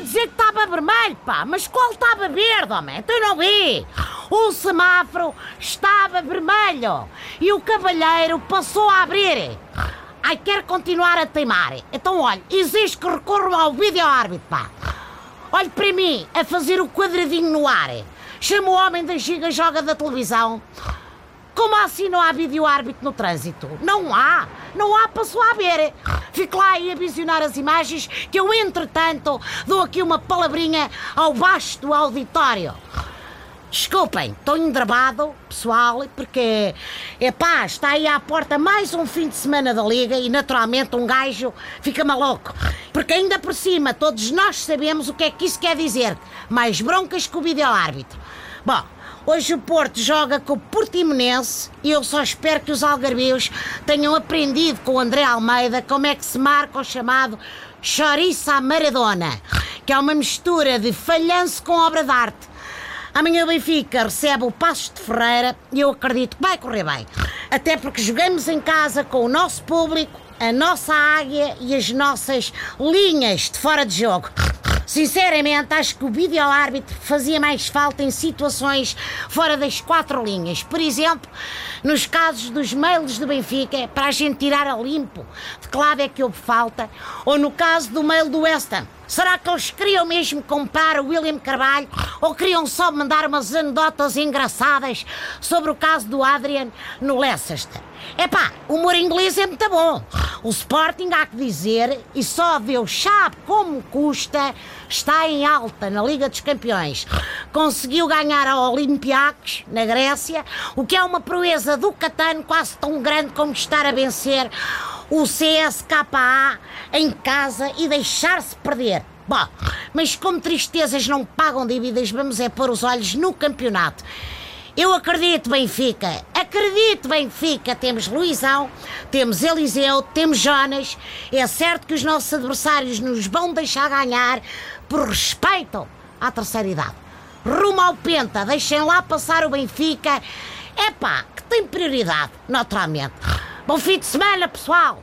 dizer que estava vermelho, pá, mas qual estava verde, homem? Então eu não vi. O semáforo estava vermelho e o cavalheiro passou a abrir. Ai, quer continuar a teimar. Então, olha, existe que recorram ao vídeo-árbitro, pá. Olhe para mim, a fazer o quadradinho no ar. Chama o homem da giga joga da televisão. Como assim não há vídeo-árbitro no trânsito? Não há. Não há, passou a ver. Fique lá aí a visionar as imagens que eu, entretanto, dou aqui uma palavrinha ao baixo do auditório. Desculpem, estou endrabado, pessoal, porque, epá, está aí à porta mais um fim de semana da Liga e, naturalmente, um gajo fica maluco. Porque, ainda por cima, todos nós sabemos o que é que isso quer dizer. Mais broncas que o vídeo-árbitro. Bom, hoje o Porto joga com o Portimonense e eu só espero que os algarbios tenham aprendido com o André Almeida como é que se marca o chamado chouriça à Maradona, que é uma mistura de falhanço com obra de arte. Amanhã o Benfica recebe o Passos de Ferreira e eu acredito que vai correr bem. Até porque jogamos em casa com o nosso público, a nossa águia e as nossas linhas de fora de jogo. Sinceramente, acho que o vídeo-árbitro fazia mais falta em situações fora das quatro linhas. Por exemplo, nos casos dos mails do Benfica, para a gente tirar a limpo de que lado é que houve falta, ou no caso do mail do West Ham. Será que eles queriam mesmo comprar o William Carvalho ou queriam só mandar umas anedotas engraçadas sobre o caso do Adrian no Leicester? Epá, o humor inglês é muito bom. O Sporting, há que dizer, e só Deus sabe como custa, está em alta na Liga dos Campeões. Conseguiu ganhar ao Olympiacos, na Grécia, o que é uma proeza do Catano quase tão grande como estar a vencer o CSKA em casa e deixar-se perder. Bom, mas como tristezas não pagam dívidas, vamos é pôr os olhos no campeonato. Eu acredito, Benfica. Acredito, Benfica. Temos Luizão, temos Eliseu, temos Jonas. É certo que os nossos adversários nos vão deixar ganhar por respeito à terceira idade. Rumo ao Penta, deixem lá passar o Benfica. Epá, que tem prioridade, naturalmente. Bom fim de semana, pessoal!